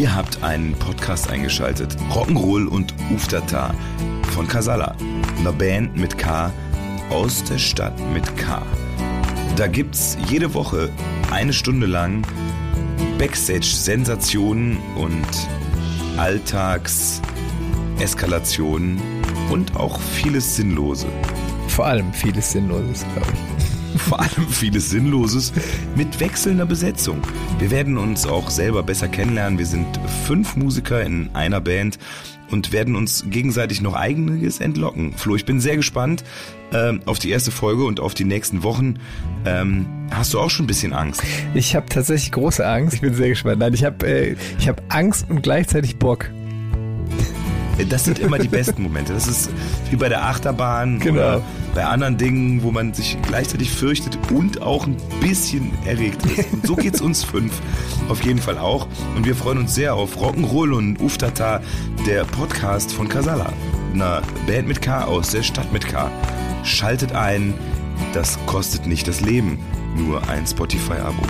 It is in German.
Ihr habt einen Podcast eingeschaltet. Rock'n'Roll und Uftata von Kasala. Einer Band mit K aus der Stadt mit K. Da gibt's jede Woche eine Stunde lang Backstage-Sensationen und Alltags-Eskalationen und auch vieles Sinnlose. Vor allem vieles Sinnloses, glaube ich. Vor allem vieles Sinnloses mit wechselnder Besetzung. Wir werden uns auch selber besser kennenlernen. Wir sind fünf Musiker in einer Band und werden uns gegenseitig noch einiges entlocken. Flo, ich bin sehr gespannt ähm, auf die erste Folge und auf die nächsten Wochen. Ähm, hast du auch schon ein bisschen Angst? Ich habe tatsächlich große Angst. Ich bin sehr gespannt. Nein, ich habe äh, ich hab Angst und gleichzeitig Bock. Das sind immer die besten Momente. Das ist wie bei der Achterbahn Genau. oder bei anderen Dingen, wo man sich gleichzeitig fürchtet und auch ein bisschen erregt ist. Und so geht's uns fünf auf jeden Fall auch. Und wir freuen uns sehr auf Rock'n'Roll und Uftata, der Podcast von Kasala, einer Band mit K aus der Stadt mit K. Schaltet ein, das kostet nicht das Leben, nur ein Spotify-Abo.